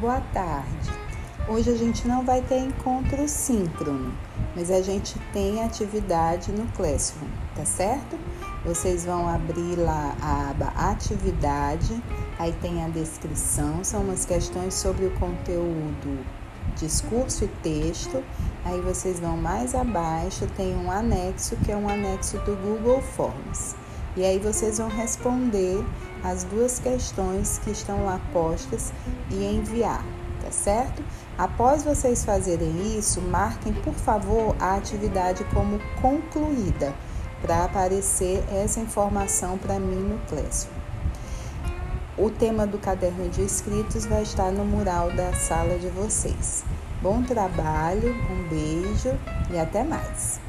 boa tarde. Hoje a gente não vai ter encontro síncrono, mas a gente tem atividade no Classroom, tá certo? Vocês vão abrir lá a aba Atividade, aí tem a descrição, são umas questões sobre o conteúdo discurso e texto. Aí vocês vão mais abaixo, tem um anexo que é um anexo do Google Forms. E aí vocês vão responder as duas questões que estão lá postas e enviar, tá certo? Após vocês fazerem isso, marquem, por favor, a atividade como concluída, para aparecer essa informação para mim no Classroom. O tema do caderno de escritos vai estar no mural da sala de vocês. Bom trabalho, um beijo e até mais!